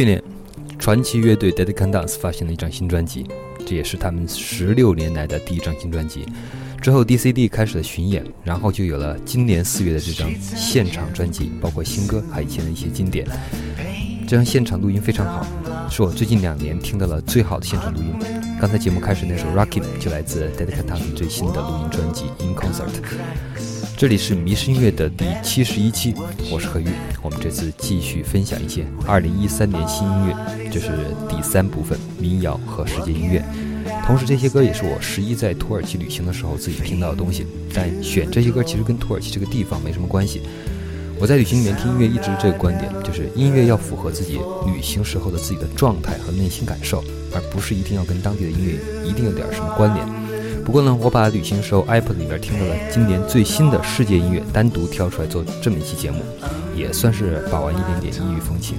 去年，传奇乐队 Dead Can Dance 发行了一张新专辑，这也是他们十六年来的第一张新专辑。之后，DCD 开始了巡演，然后就有了今年四月的这张现场专辑，包括新歌，还有以前的一些经典。这张现场录音非常好，是我最近两年听到了最好的现场录音。刚才节目开始那首《Rocket》就来自 Dead Can Dance 最新的录音专辑《In Concert》。这里是迷失音乐的第七十一期，我是何玉。我们这次继续分享一些二零一三年新音乐，这是第三部分民谣和世界音乐。同时，这些歌也是我十一在土耳其旅行的时候自己听到的东西。但选这些歌其实跟土耳其这个地方没什么关系。我在旅行里面听音乐一直这个观点，就是音乐要符合自己旅行时候的自己的状态和内心感受，而不是一定要跟当地的音乐一定有点什么关联。不过呢，我把旅行时候 iPod 里边听到的今年最新的世界音乐单独挑出来做这么一期节目，也算是把玩一点点异域风情。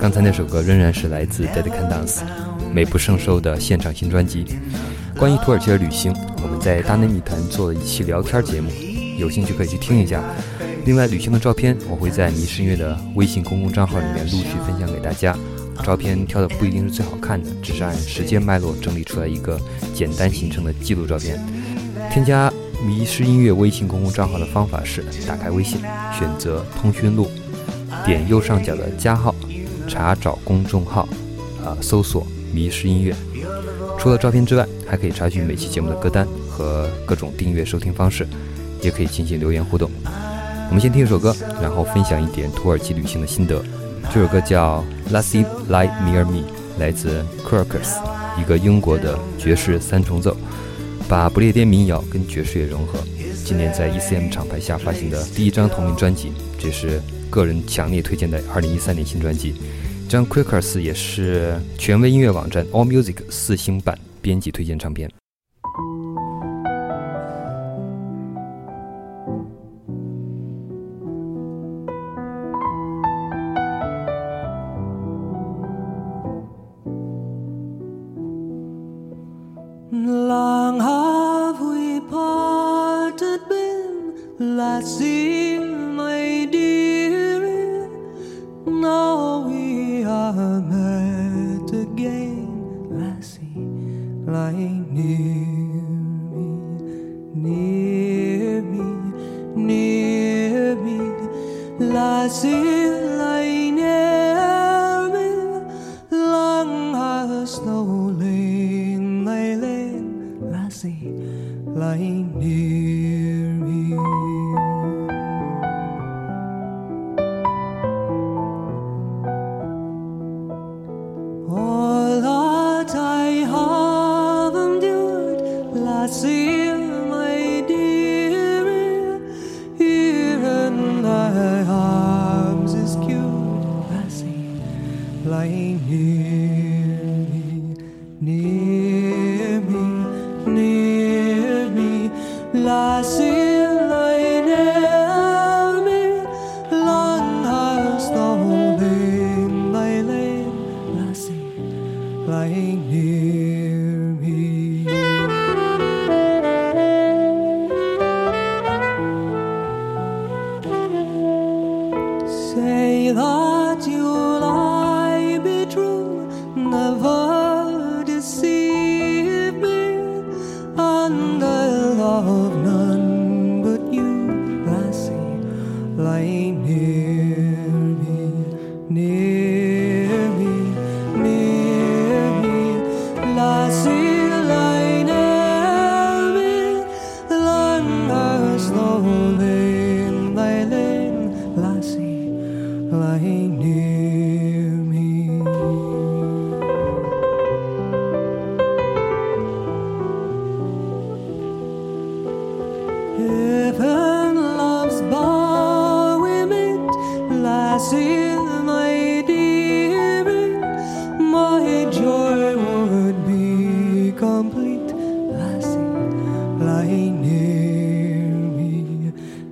刚才那首歌仍然是来自 Daddy Can Dance 美不胜收的现场新专辑。关于土耳其的旅行，我们在大内密谈做了一期聊天节目，有兴趣可以去听一下。另外，旅行的照片我会在迷失音乐的微信公共账号里面陆续分享给大家。照片挑的不一定是最好看的，只是按时间脉络整理出来一个简单形成的记录照片。添加迷失音乐微信公共账号的方法是：打开微信，选择通讯录，点右上角的加号。查找公众号，啊，搜索“迷失音乐”。除了照片之外，还可以查询每期节目的歌单和各种订阅收听方式，也可以进行留言互动。我们先听一首歌，然后分享一点土耳其旅行的心得。这首歌叫《Lassie Lie Near Me》，来自 Quirkers，一个英国的爵士三重奏，把不列颠民谣跟爵士乐融合。今年在 ECM 厂牌下发行的第一张同名专辑，这是。个人强烈推荐的2013年新专辑，这张 Quakers 也是权威音乐网站 All Music 四星版编辑推荐唱片。light.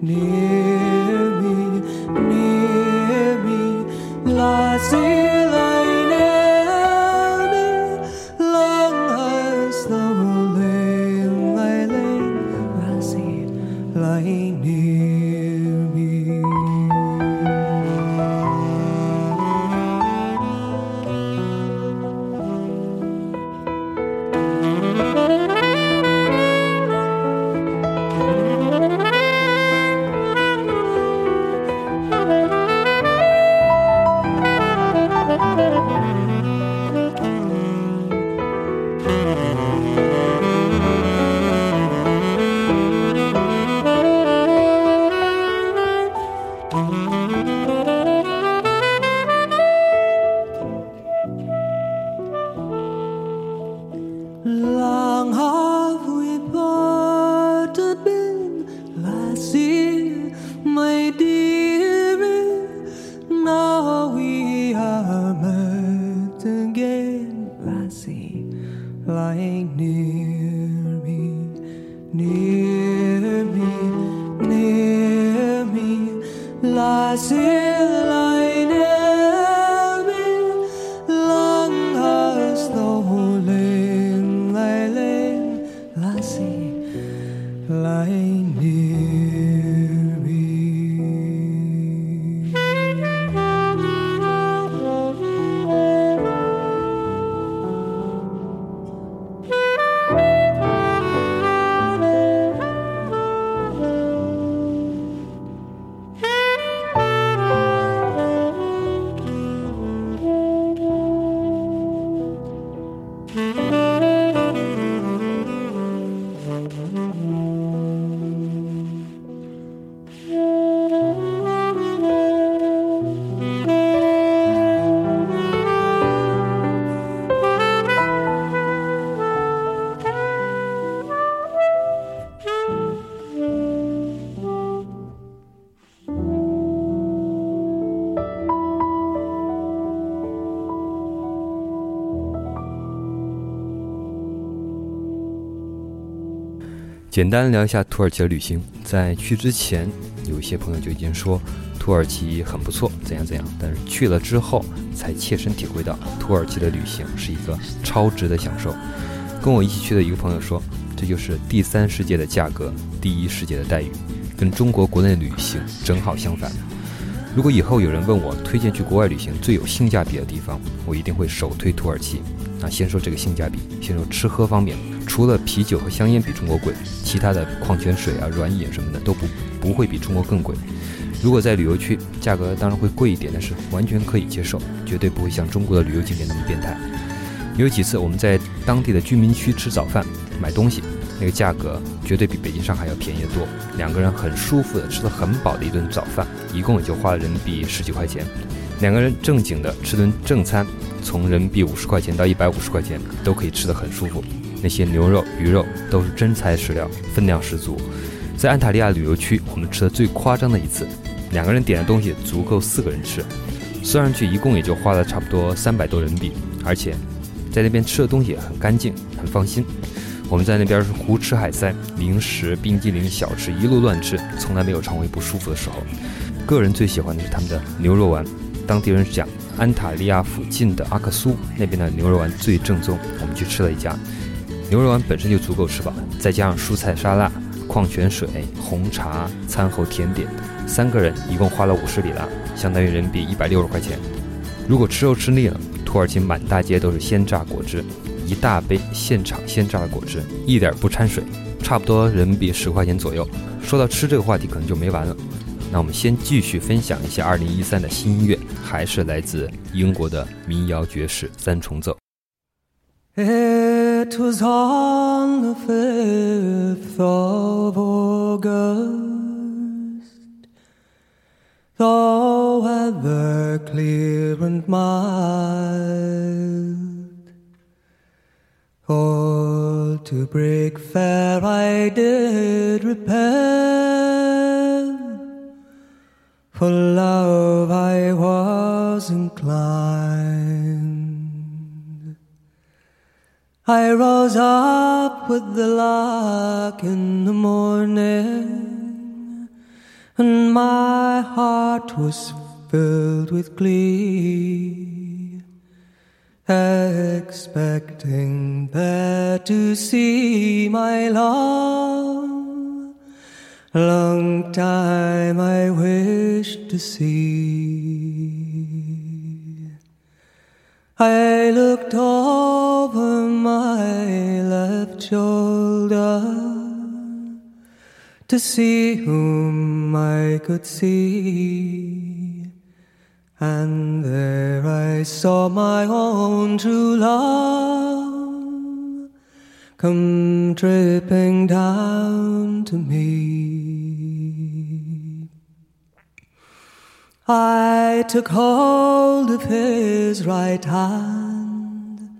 need. 简单聊一下土耳其的旅行。在去之前，有一些朋友就已经说土耳其很不错，怎样怎样。但是去了之后，才切身体会到土耳其的旅行是一个超值的享受。跟我一起去的一个朋友说，这就是第三世界的价格，第一世界的待遇，跟中国国内旅行正好相反。如果以后有人问我推荐去国外旅行最有性价比的地方，我一定会首推土耳其。那先说这个性价比，先说吃喝方面。除了啤酒和香烟比中国贵，其他的矿泉水啊、软饮什么的都不不会比中国更贵。如果在旅游区，价格当然会贵一点，但是完全可以接受，绝对不会像中国的旅游景点那么变态。有几次我们在当地的居民区吃早饭、买东西，那个价格绝对比北京、上海要便宜得多。两个人很舒服的吃了很饱的一顿早饭，一共也就花了人民币十几块钱。两个人正经的吃顿正餐，从人民币五十块钱到一百五十块钱，都可以吃得很舒服。那些牛肉、鱼肉都是真材实料，分量十足。在安塔利亚旅游区，我们吃的最夸张的一次，两个人点的东西足够四个人吃，算上去一共也就花了差不多三百多人民币。而且，在那边吃的东西很干净，很放心。我们在那边是胡吃海塞，零食、冰激凌、小吃一路乱吃，从来没有肠胃不舒服的时候。个人最喜欢的是他们的牛肉丸，当地人讲安塔利亚附近的阿克苏那边的牛肉丸最正宗，我们去吃了一家。牛肉丸本身就足够吃饱，再加上蔬菜沙拉、矿泉水、红茶、餐后甜点，三个人一共花了五十里拉，相当于人民币一百六十块钱。如果吃肉吃腻了，土耳其满大街都是鲜榨果汁，一大杯现场鲜榨的果汁，一点不掺水，差不多人民币十块钱左右。说到吃这个话题，可能就没完了。那我们先继续分享一下二零一三的新音乐，还是来自英国的民谣爵士三重奏。It was on the fifth of August, the weather clear and mild. All to break fair I did repair, for love I was inclined. I rose up with the lark in the morning, and my heart was filled with glee, expecting there to see my love. Long time I wished to see. I looked over my left shoulder to see whom I could see, and there I saw my own true love come tripping down to me. I took hold of his right hand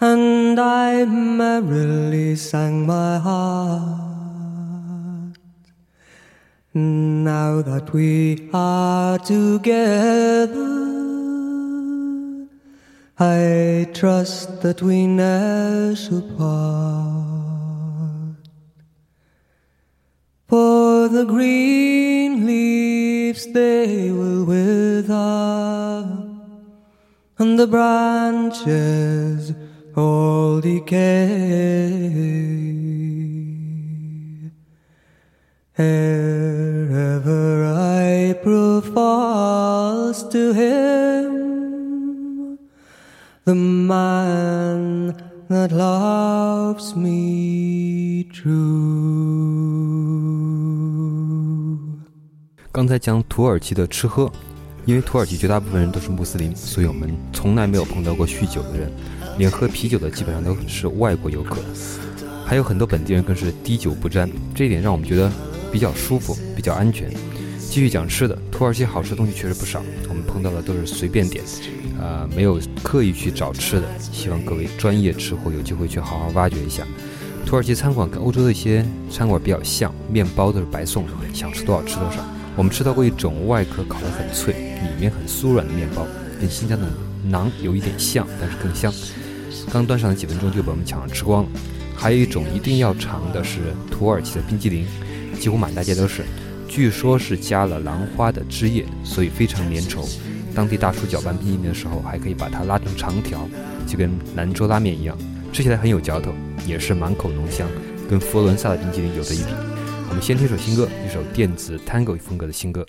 and I merrily sang my heart. Now that we are together, I trust that we never shall part. For the green leaves they will wither and the branches all decay. Ever I prove to him, the man that loves me true. 刚才讲土耳其的吃喝，因为土耳其绝大部分人都是穆斯林，所以我们从来没有碰到过酗酒的人，连喝啤酒的基本上都是外国游客，还有很多本地人更是滴酒不沾，这一点让我们觉得比较舒服，比较安全。继续讲吃的，土耳其好吃的东西确实不少，我们碰到的都是随便点，呃，没有刻意去找吃的。希望各位专业吃货有机会去好好挖掘一下。土耳其餐馆跟欧洲的一些餐馆比较像，面包都是白送的，想吃多少吃多少。我们吃到过一种外壳烤得很脆，里面很酥软的面包，跟新疆的馕有一点像，但是更香。刚端上来几分钟就被我们抢着吃光了。还有一种一定要尝的是土耳其的冰激凌。几乎满大街都是，据说是加了兰花的汁液，所以非常粘稠。当地大叔搅拌冰淇淋的时候，还可以把它拉成长条，就跟兰州拉面一样，吃起来很有嚼头，也是满口浓香，跟佛罗伦萨的冰淇淋有得一比。我们先听首新歌，一首电子 Tango 风格的新歌。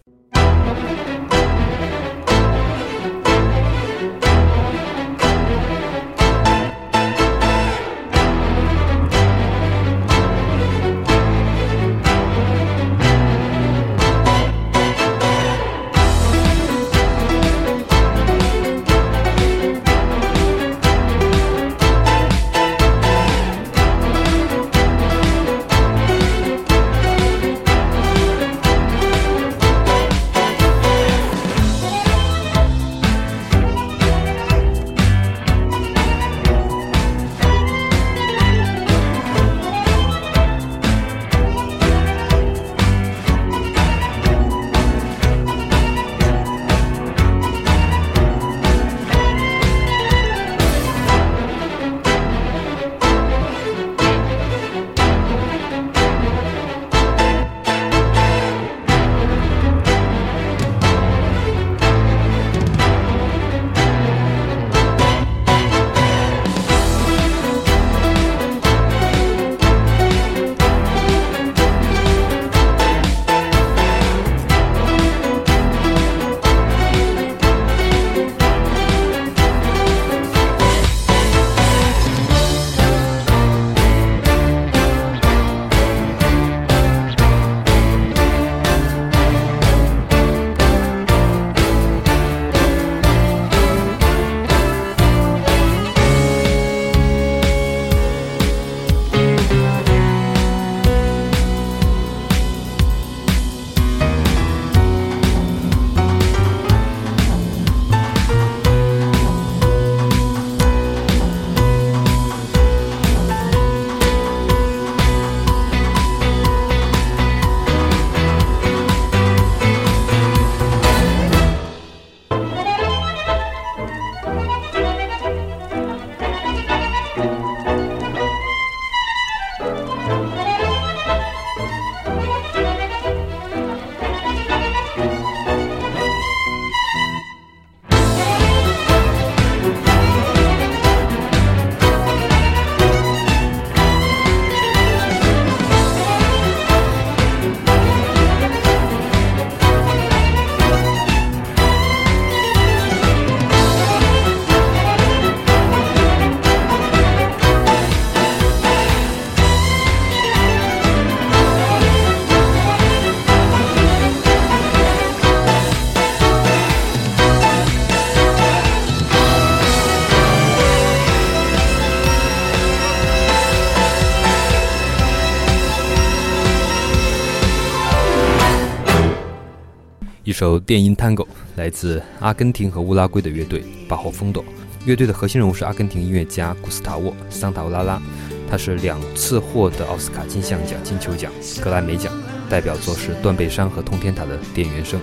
首电音 Tango 来自阿根廷和乌拉圭的乐队巴霍风朵。乐队的核心人物是阿根廷音乐家古斯塔沃·桑塔乌拉拉，他是两次获得奥斯卡金像奖、金球奖、格莱美奖，代表作是《断背山》和《通天塔》的电原声。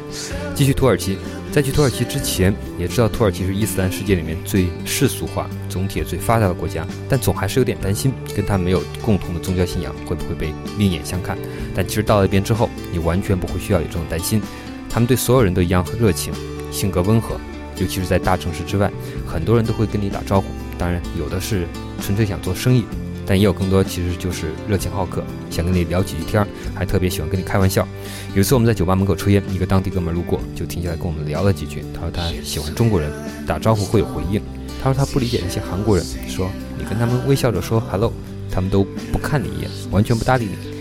继续土耳其，在去土耳其之前，也知道土耳其是伊斯兰世界里面最世俗化、总体最发达的国家，但总还是有点担心，跟他没有共同的宗教信仰会不会被另眼相看。但其实到了那边之后，你完全不会需要有这种担心。他们对所有人都一样热情，性格温和，尤其是在大城市之外，很多人都会跟你打招呼。当然，有的是纯粹想做生意，但也有更多其实就是热情好客，想跟你聊几句天儿，还特别喜欢跟你开玩笑。有一次我们在酒吧门口抽烟，一个当地哥们路过，就停下来跟我们聊了几句。他说他喜欢中国人，打招呼会有回应。他说他不理解那些韩国人，说你跟他们微笑着说 hello，他们都不看你一眼，完全不搭理你。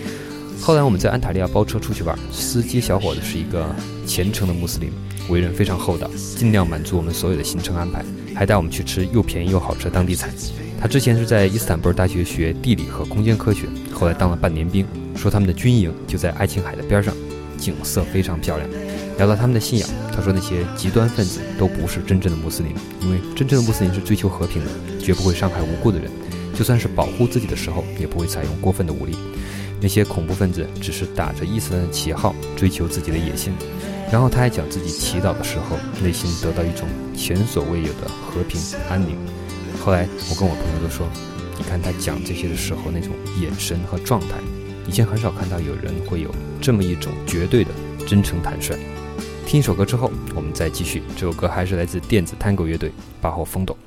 后来我们在安塔利亚包车出去玩，司机小伙子是一个虔诚的穆斯林，为人非常厚道，尽量满足我们所有的行程安排，还带我们去吃又便宜又好吃的当地菜。他之前是在伊斯坦布尔大学学地理和空间科学，后来当了半年兵，说他们的军营就在爱琴海的边上，景色非常漂亮。聊到他们的信仰，他说那些极端分子都不是真正的穆斯林，因为真正的穆斯林是追求和平的，绝不会伤害无辜的人，就算是保护自己的时候，也不会采用过分的武力。那些恐怖分子只是打着伊斯兰的旗号追求自己的野心，然后他还讲自己祈祷的时候，内心得到一种前所未有的和平安宁。后来我跟我朋友都说，你看他讲这些的时候那种眼神和状态，以前很少看到有人会有这么一种绝对的真诚坦率。听一首歌之后，我们再继续。这首歌还是来自电子探戈乐队《八号风斗》。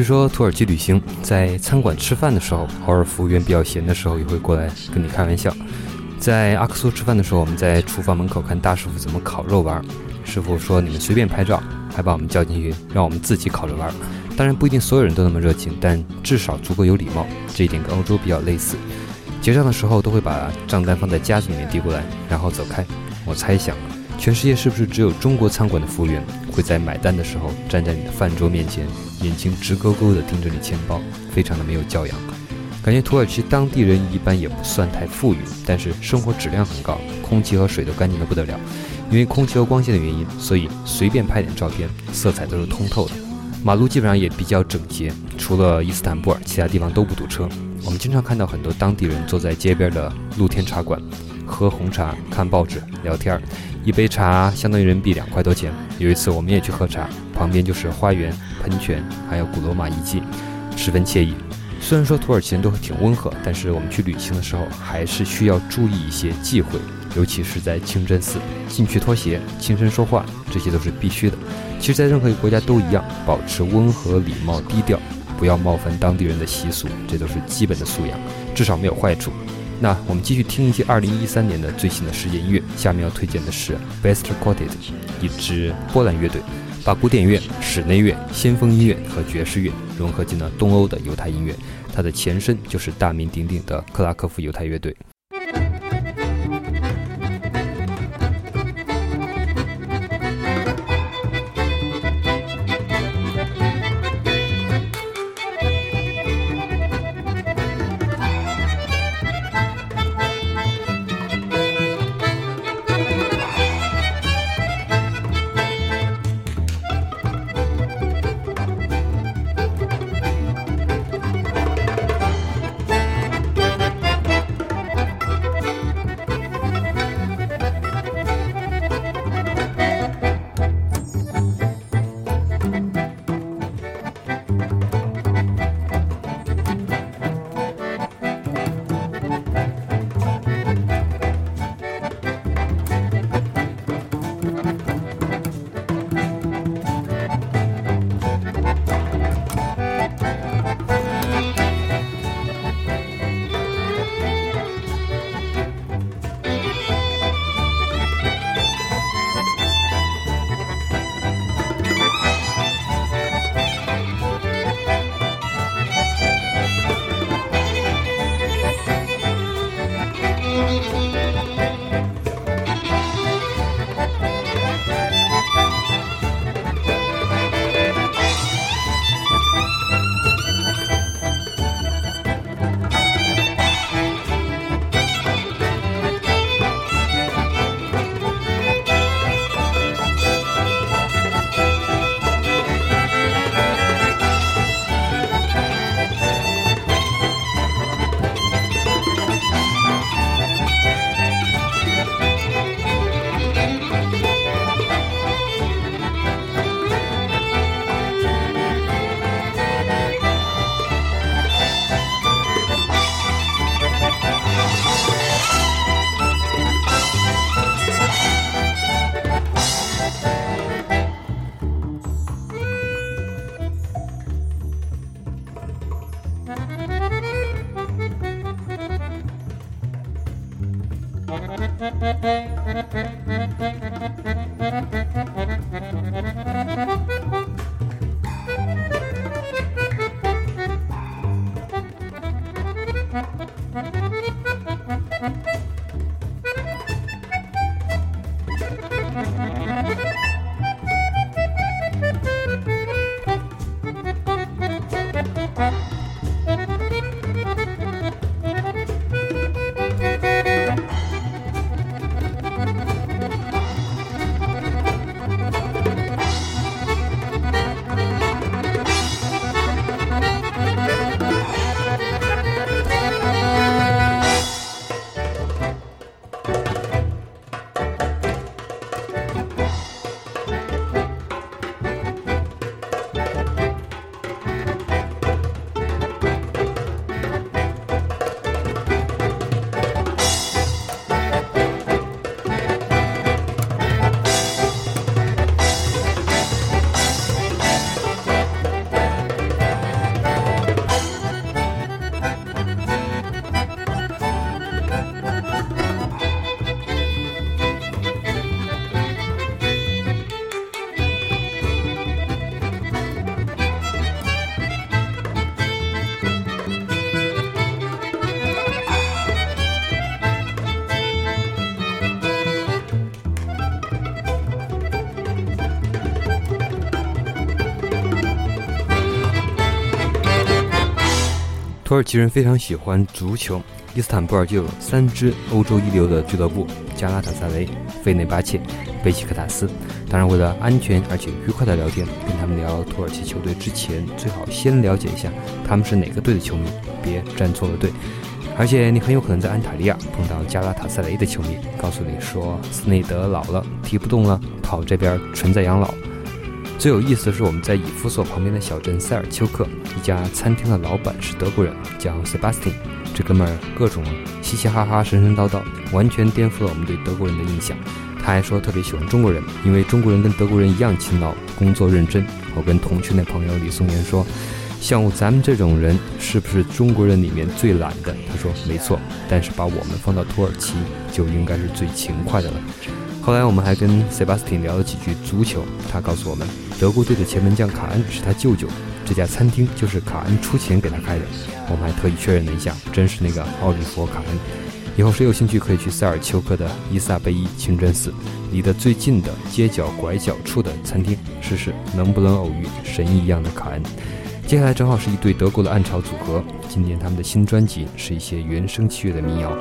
据说土耳其旅行，在餐馆吃饭的时候，偶尔服务员比较闲的时候，也会过来跟你开玩笑。在阿克苏吃饭的时候，我们在厨房门口看大师傅怎么烤肉丸，师傅说你们随便拍照，还把我们叫进去，让我们自己烤着玩。当然不一定所有人都那么热情，但至少足够有礼貌，这一点跟欧洲比较类似。结账的时候都会把账单放在夹子里面递过来，然后走开。我猜想，全世界是不是只有中国餐馆的服务员会在买单的时候站在你的饭桌面前？眼睛直勾勾地盯着你钱包，非常的没有教养。感觉土耳其当地人一般也不算太富裕，但是生活质量很高，空气和水都干净的不得了。因为空气和光线的原因，所以随便拍点照片，色彩都是通透的。马路基本上也比较整洁，除了伊斯坦布尔，其他地方都不堵车。我们经常看到很多当地人坐在街边的露天茶馆，喝红茶、看报纸、聊天儿。一杯茶相当于人民币两块多钱。有一次我们也去喝茶，旁边就是花园、喷泉，还有古罗马遗迹，十分惬意。虽然说土耳其人都挺温和，但是我们去旅行的时候还是需要注意一些忌讳，尤其是在清真寺，进去脱鞋、轻声说话，这些都是必须的。其实，在任何一个国家都一样，保持温和、礼貌、低调，不要冒犯当地人的习俗，这都是基本的素养，至少没有坏处。那我们继续听一些二零一三年的最新的世界音乐。下面要推荐的是 Best Quartet，一支波兰乐队，把古典乐、室内乐、先锋音乐和爵士乐融合进了东欧的犹太音乐。它的前身就是大名鼎鼎的克拉科夫犹太乐队。土土耳其人非常喜欢足球，伊斯坦布尔就有三支欧洲一流的俱乐部：加拉塔萨雷、费内巴切、贝西克塔斯。当然，为了安全而且愉快的聊天，跟他们聊土耳其球队之前，最好先了解一下他们是哪个队的球迷，别站错了队。而且你很有可能在安塔利亚碰到加拉塔萨雷的球迷，告诉你说斯内德老了，踢不动了，跑这边纯在养老。最有意思的是，我们在以弗所旁边的小镇塞尔丘克，一家餐厅的老板是德国人，叫 Sebastian。这哥们儿各种嘻嘻哈哈、神神叨叨，完全颠覆了我们对德国人的印象。他还说特别喜欢中国人，因为中国人跟德国人一样勤劳，工作认真。我跟同群的朋友李松元说，像咱们这种人是不是中国人里面最懒的？他说没错，但是把我们放到土耳其就应该是最勤快的了。后来我们还跟塞巴斯汀聊了几句足球，他告诉我们，德国队的前门将卡恩是他舅舅，这家餐厅就是卡恩出钱给他开的。我们还特意确认了一下，真是那个奥利弗·卡恩。以后谁有兴趣，可以去塞尔丘克的伊萨贝伊清真寺，离得最近的街角拐角处的餐厅，试试能不能偶遇神一样的卡恩。接下来正好是一对德国的暗潮组合，今年他们的新专辑是一些原声器乐的民谣。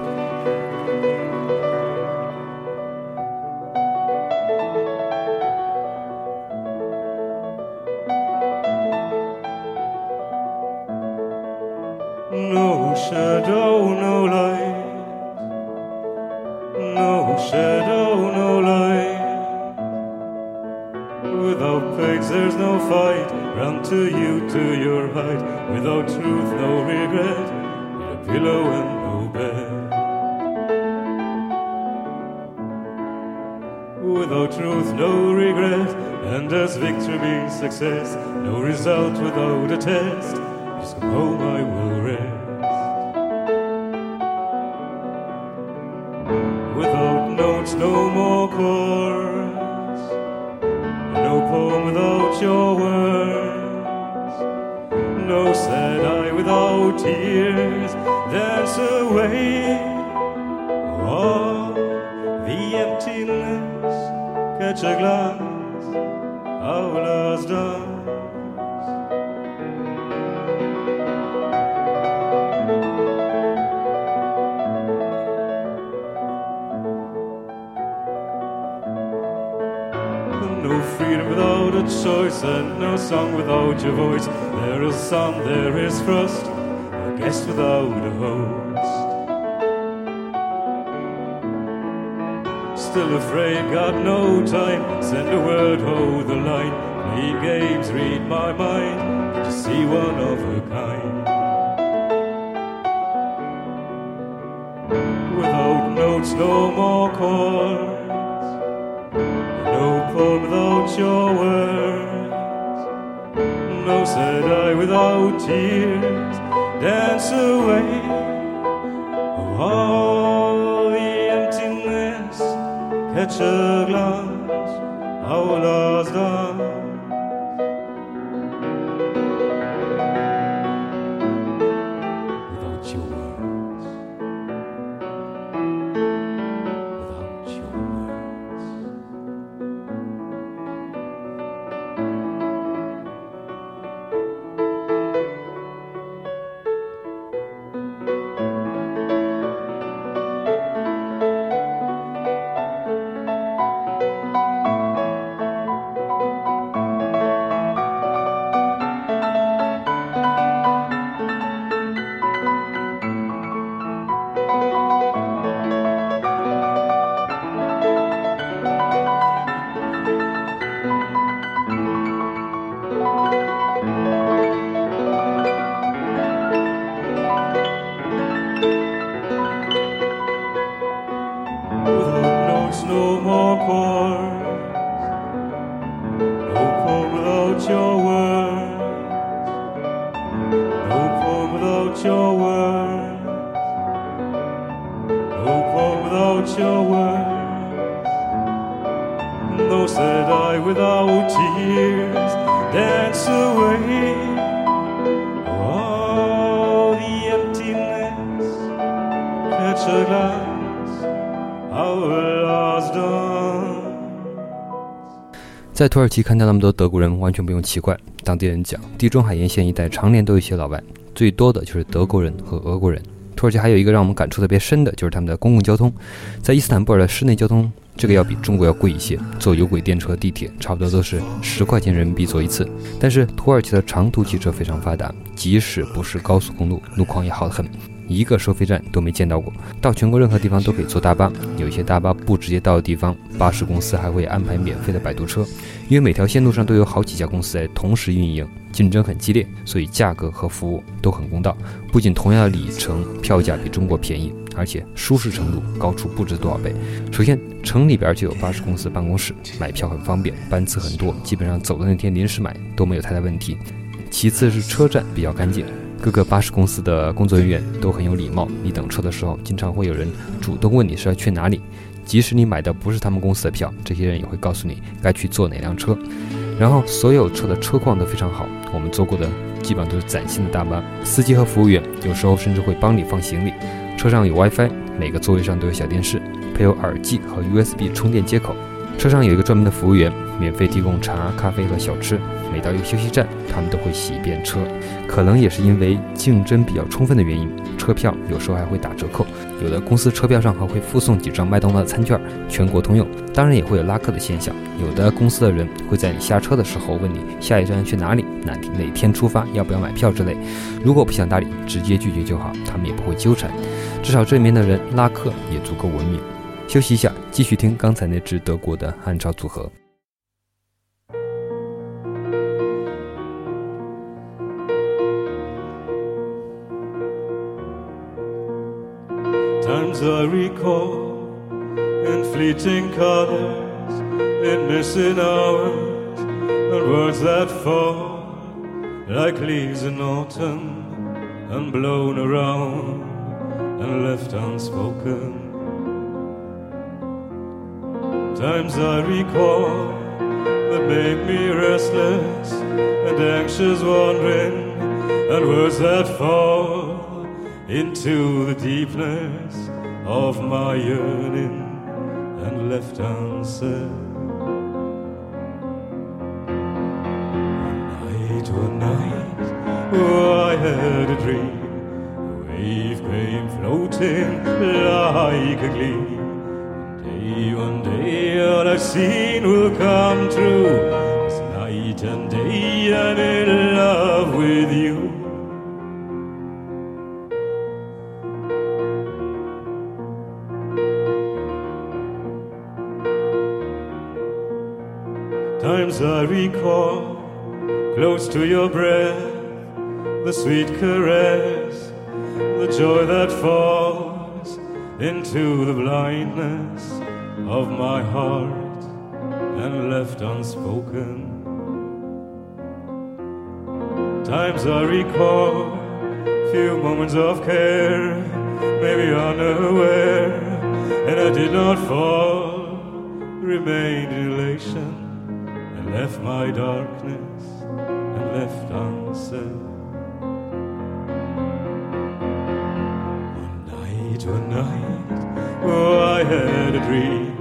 Your words. No said I, without tears. there's a way Oh, the emptiness. Catch a glance. And no song without your voice. There is sun, there is frost, a guest without a host. Still afraid, got no time. Send a word, hold the line. Play games, read my mind. To see one of a kind. Without notes, no more chords. No poem without your words. No I without tears. Dance away. Oh, all the emptiness. Catch a glance. 在土耳其看到那么多德国人，完全不用奇怪。当地人讲，地中海沿线一带常年都有一些老外，最多的就是德国人和俄国人。土耳其还有一个让我们感触特别深的，就是他们的公共交通。在伊斯坦布尔的室内交通，这个要比中国要贵一些，坐有轨电车、地铁差不多都是十块钱人民币坐一次。但是土耳其的长途汽车非常发达，即使不是高速公路，路况也好得很。一个收费站都没见到过，到全国任何地方都可以坐大巴，有一些大巴不直接到的地方，巴士公司还会安排免费的摆渡车。因为每条线路上都有好几家公司在同时运营，竞争很激烈，所以价格和服务都很公道。不仅同样的里程票价比中国便宜，而且舒适程度高出不知多少倍。首先，城里边就有巴士公司办公室，买票很方便，班次很多，基本上走的那天临时买都没有太大问题。其次是车站比较干净，各个巴士公司的工作人员都很有礼貌。你等车的时候，经常会有人主动问你是要去哪里，即使你买的不是他们公司的票，这些人也会告诉你该去坐哪辆车。然后所有车的车况都非常好，我们坐过的基本上都是崭新的大巴，司机和服务员有时候甚至会帮你放行李。车上有 WiFi，每个座位上都有小电视，配有耳机和 USB 充电接口。车上有一个专门的服务员，免费提供茶、咖啡和小吃。每到一个休息站，他们都会洗一遍车。可能也是因为竞争比较充分的原因，车票有时候还会打折扣。有的公司车票上还会附送几张麦当劳的餐券，全国通用。当然也会有拉客的现象，有的公司的人会在你下车的时候问你下一站去哪里，哪哪天出发，要不要买票之类。如果不想搭理，直接拒绝就好，他们也不会纠缠。至少这里面的人拉客也足够文明。休息一下，继续听刚才那支德国的汉朝组合。Times I recall in fleeting colors, in missing hours, and words that fall like leaves in autumn and blown around and left unspoken. Times I recall that made me restless and anxious, wandering, and words that fall into the deepness of my yearning and left unsaid. Night, one night, oh, I had a dream. A wave came floating like a gleam. Day, one day, all I've seen will come true. This night and day, I'm in love with you. Times I recall, close to your breath, the sweet caress, the joy that falls into the blindness of my heart and left unspoken. Times I recall, few moments of care, maybe unaware, and I did not fall, remained elation left my darkness and left unsaid. One night, one night, oh, I had a dream.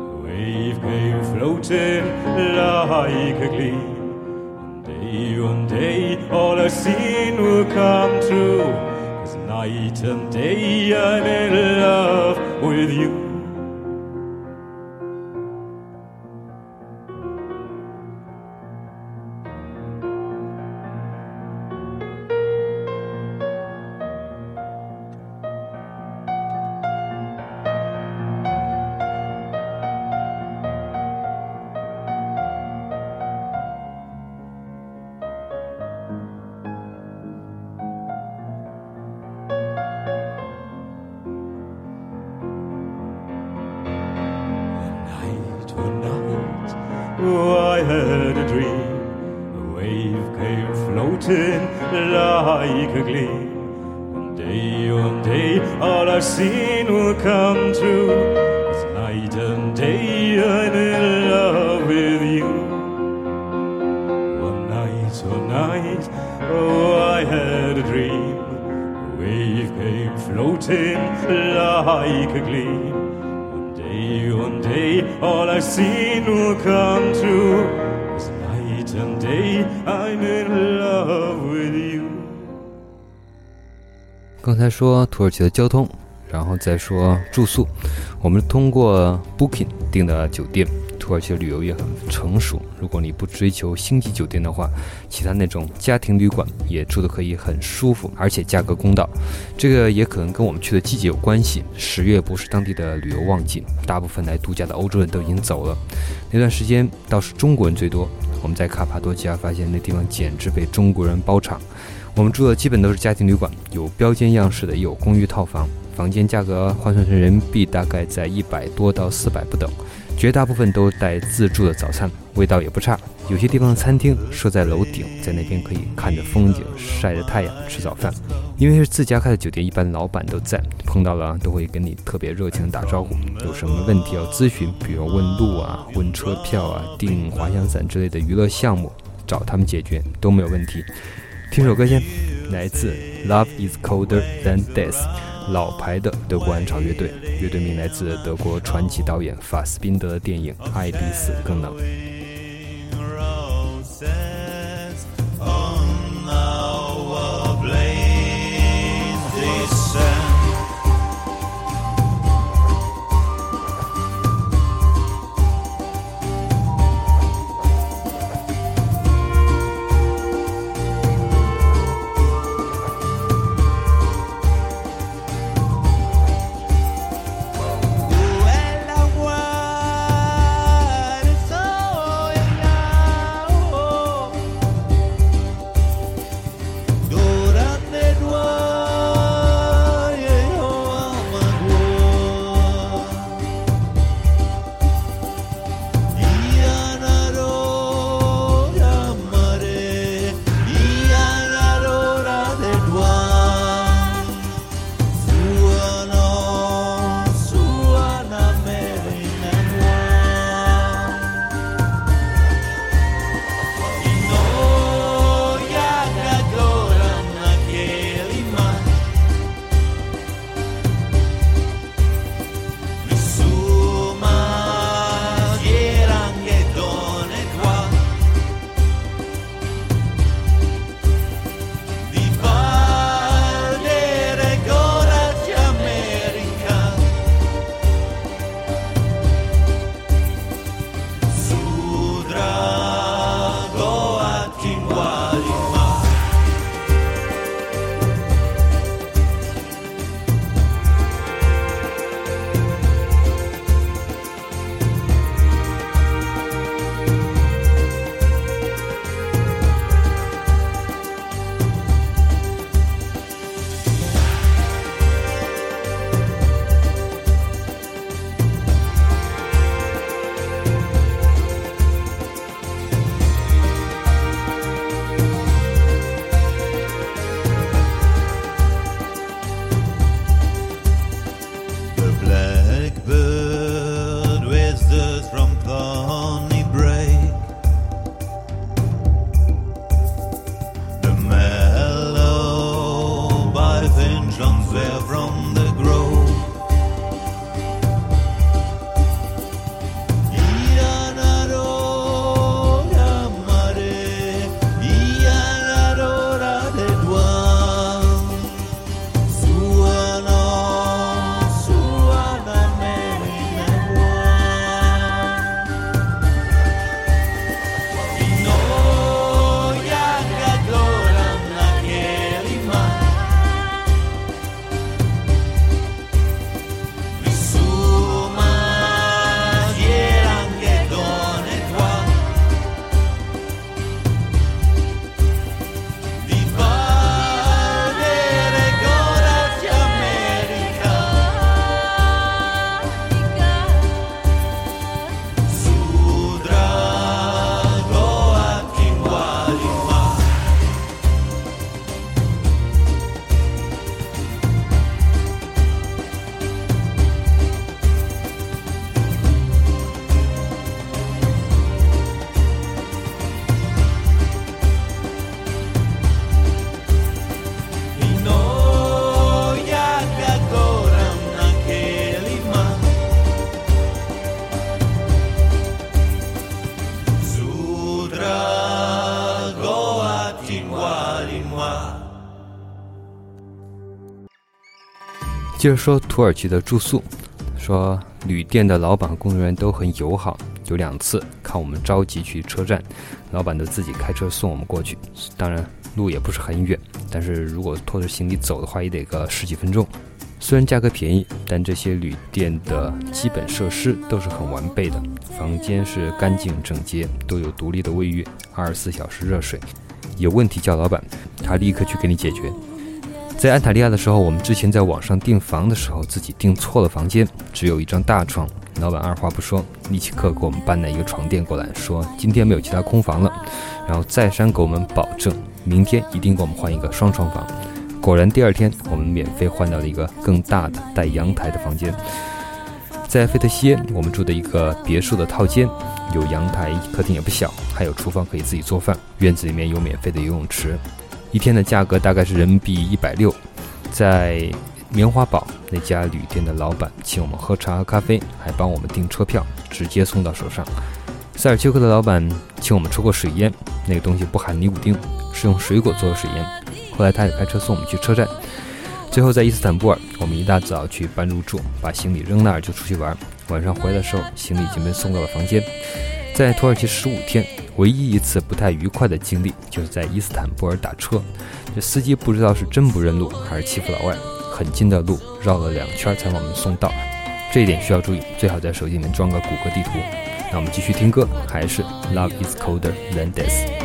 A wave came floating like a gleam. One day, one day, all I've seen will come true. Cause night and day I'm in love with you. Night, one night, oh, I had a dream. A wave came floating like a gleam. One day, one day, all I've seen will come true. This night and day, I'm in love with you. 刚才说土耳其的交通，然后再说住宿。我们通过 Booking 订的酒店，土耳其旅游业很成熟。如果你不追求星级酒店的话，其他那种家庭旅馆也住得可以很舒服，而且价格公道。这个也可能跟我们去的季节有关系。十月不是当地的旅游旺季，大部分来度假的欧洲人都已经走了。那段时间倒是中国人最多。我们在卡帕多奇亚发现那地方简直被中国人包场。我们住的基本都是家庭旅馆，有标间样式的，也有公寓套房。房间价格换算成人民币大概在一百多到四百不等。绝大部分都带自助的早餐，味道也不差。有些地方的餐厅设在楼顶，在那边可以看着风景，晒着太阳吃早饭。因为是自家开的酒店，一般老板都在，碰到了都会跟你特别热情的打招呼。有什么问题要咨询，比如问路啊、问车票啊、订滑翔伞之类的娱乐项目，找他们解决都没有问题。听首歌先，来自《Love Is Colder Than Death》，老牌的德国安潮乐队，乐队名来自德国传奇导演法斯宾德的电影《爱比死更冷》。接着说土耳其的住宿，说旅店的老板和工作人员都很友好。有两次看我们着急去车站，老板都自己开车送我们过去。当然路也不是很远，但是如果拖着行李走的话，也得个十几分钟。虽然价格便宜，但这些旅店的基本设施都是很完备的，房间是干净整洁，都有独立的卫浴，二十四小时热水。有问题叫老板，他立刻去给你解决。在安塔利亚的时候，我们之前在网上订房的时候，自己订错了房间，只有一张大床。老板二话不说，立即刻给我们搬了一个床垫过来，说今天没有其他空房了，然后再三给我们保证，明天一定给我们换一个双床房。果然，第二天我们免费换到了一个更大的带阳台的房间。在费特西耶，我们住的一个别墅的套间，有阳台，客厅也不小，还有厨房可以自己做饭。院子里面有免费的游泳池，一天的价格大概是人民币一百六。在棉花堡那家旅店的老板请我们喝茶和咖啡，还帮我们订车票，直接送到手上。塞尔丘克的老板请我们抽过水烟，那个东西不含尼古丁，是用水果做的水烟。后来他也开车送我们去车站，最后在伊斯坦布尔，我们一大早去办入住，把行李扔那儿就出去玩。晚上回来的时候，行李已经被送到了房间。在土耳其十五天，唯一一次不太愉快的经历，就是在伊斯坦布尔打车，这司机不知道是真不认路，还是欺负老外，很近的路绕了两圈才把我们送到。这一点需要注意，最好在手机里面装个谷歌地图。那我们继续听歌，还是 Love is colder than this。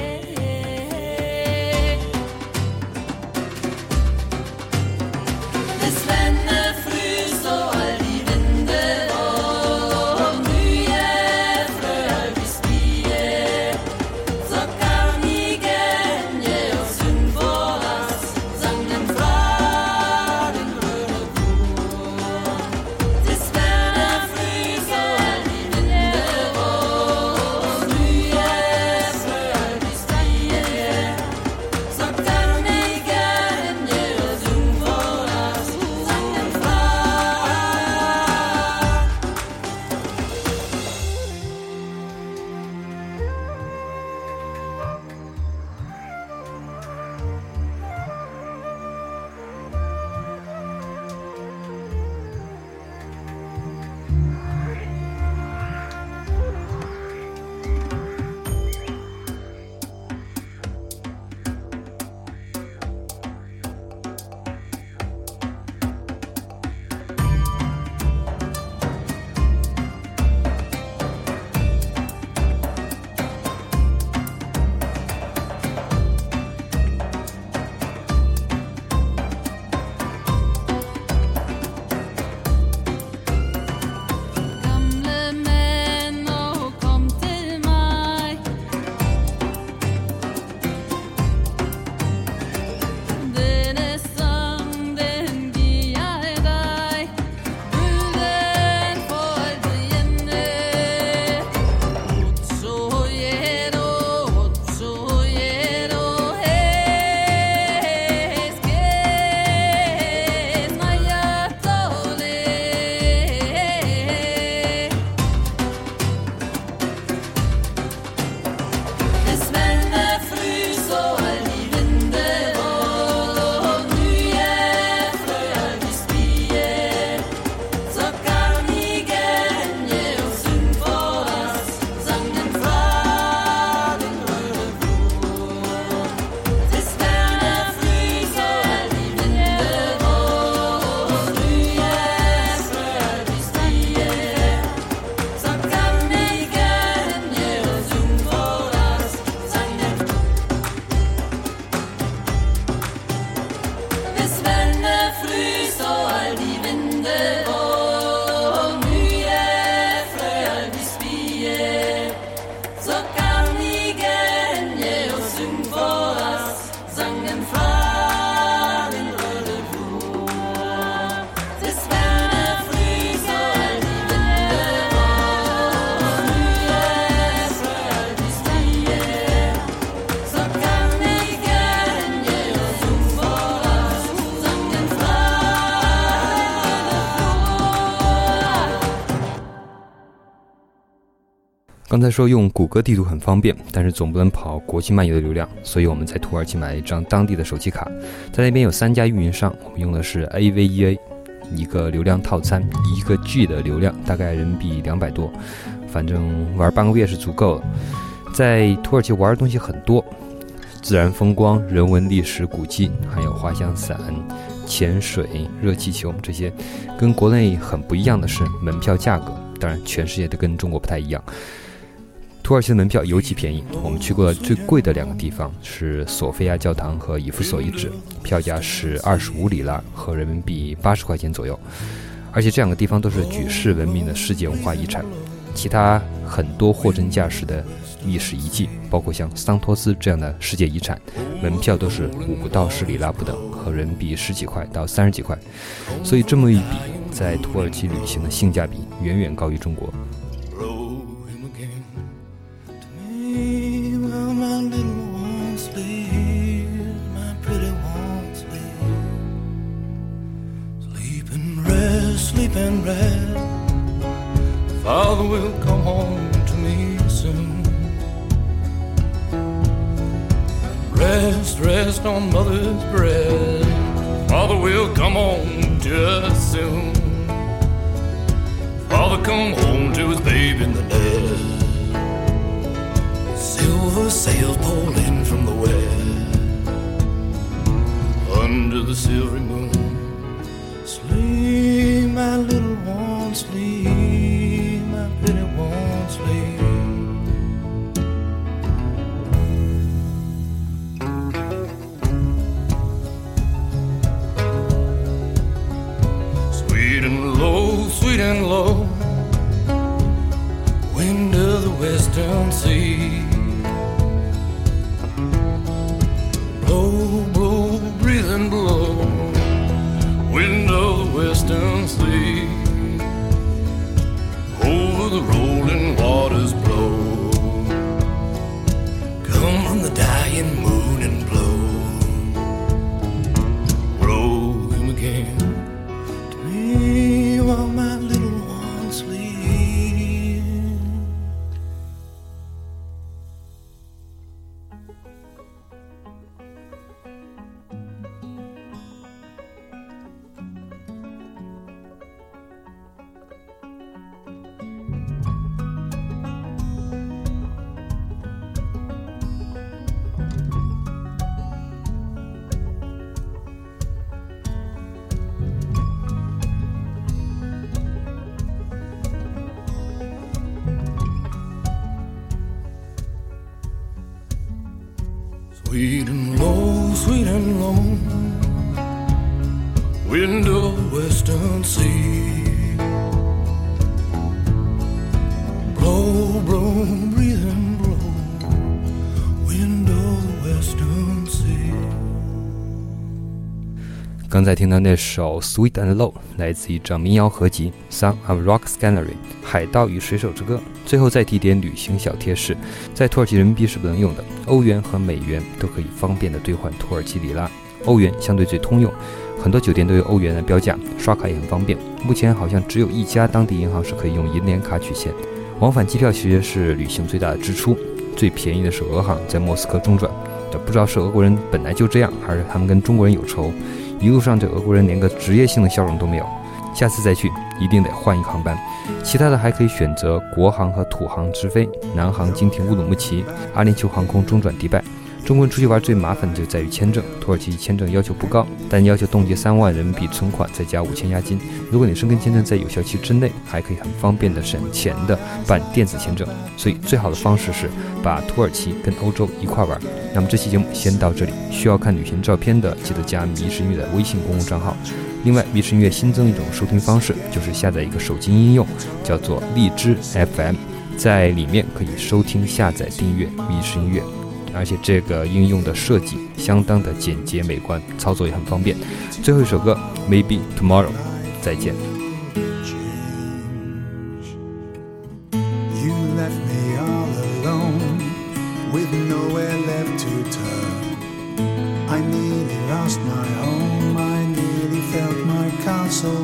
刚才说用谷歌地图很方便，但是总不能跑国际漫游的流量，所以我们在土耳其买了一张当地的手机卡，在那边有三家运营商，我们用的是 AVEA，一个流量套餐，一个 G 的流量，大概人民币两百多，反正玩半个月是足够了。在土耳其玩的东西很多，自然风光、人文历史古迹，还有滑翔伞、潜水、热气球这些，跟国内很不一样的是门票价格，当然全世界都跟中国不太一样。土耳其的门票尤其便宜，我们去过最贵的两个地方是索菲亚教堂和以弗所遗址，票价是二十五里拉和人民币八十块钱左右，而且这两个地方都是举世闻名的世界文化遗产。其他很多货真价实的历史遗迹，包括像桑托斯这样的世界遗产，门票都是五到十里拉不等，和人民币十几块到三十几块。所以这么一比，在土耳其旅行的性价比远远高于中国。And rest. Father will come home to me soon. Rest, rest on mother's breast. Father will come home to us soon. Father come home to his babe in the nest. Silver sails pulling from the west. Under the silvery moon. Sleep, my little one, sleep,，Sweet and low, sweet and low, wind of western sea. Blow, blow, breathe and blow, wind of western sea. 刚才听到那首《Sweet and Low》来自一张民谣合集《Song of Rock Scenery》海盗与水手之歌。最后再提点旅行小贴士：在土耳其人民币是不能用的，欧元和美元都可以方便的兑换土耳其里拉。欧元相对最通用，很多酒店都有欧元的标价，刷卡也很方便。目前好像只有一家当地银行是可以用银联卡取现。往返机票其实是旅行最大的支出，最便宜的是俄航在莫斯科中转。不知道是俄国人本来就这样，还是他们跟中国人有仇。一路上这俄国人连个职业性的笑容都没有。下次再去一定得换一个航班。其他的还可以选择国航和土航直飞，南航经停乌鲁木齐，阿联酋航空中转迪拜。中国人出去玩最麻烦的就在于签证，土耳其签证要求不高，但要求冻结三万人民币存款，再加五千押金。如果你申根签证在有效期之内，还可以很方便的省钱的办电子签证。所以最好的方式是把土耳其跟欧洲一块玩。那么这期节目先到这里，需要看旅行照片的记得加迷失音乐的微信公众账号。另外，迷失音乐新增一种收听方式，就是下载一个手机应用，叫做荔枝 FM，在里面可以收听、下载、订阅迷失音乐。而且这个应用的设计相当的简洁美观，操作也很方便。最后一首歌，Maybe Tomorrow，再见。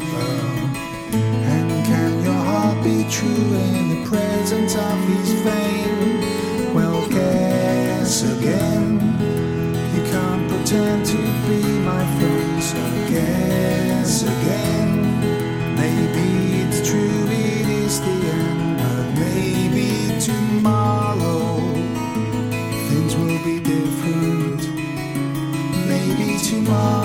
And can your heart be true in the presence of his fame? Well, guess again. You can't pretend to be my friend, so guess again. Maybe it's true, it is the end, but maybe tomorrow things will be different. Maybe tomorrow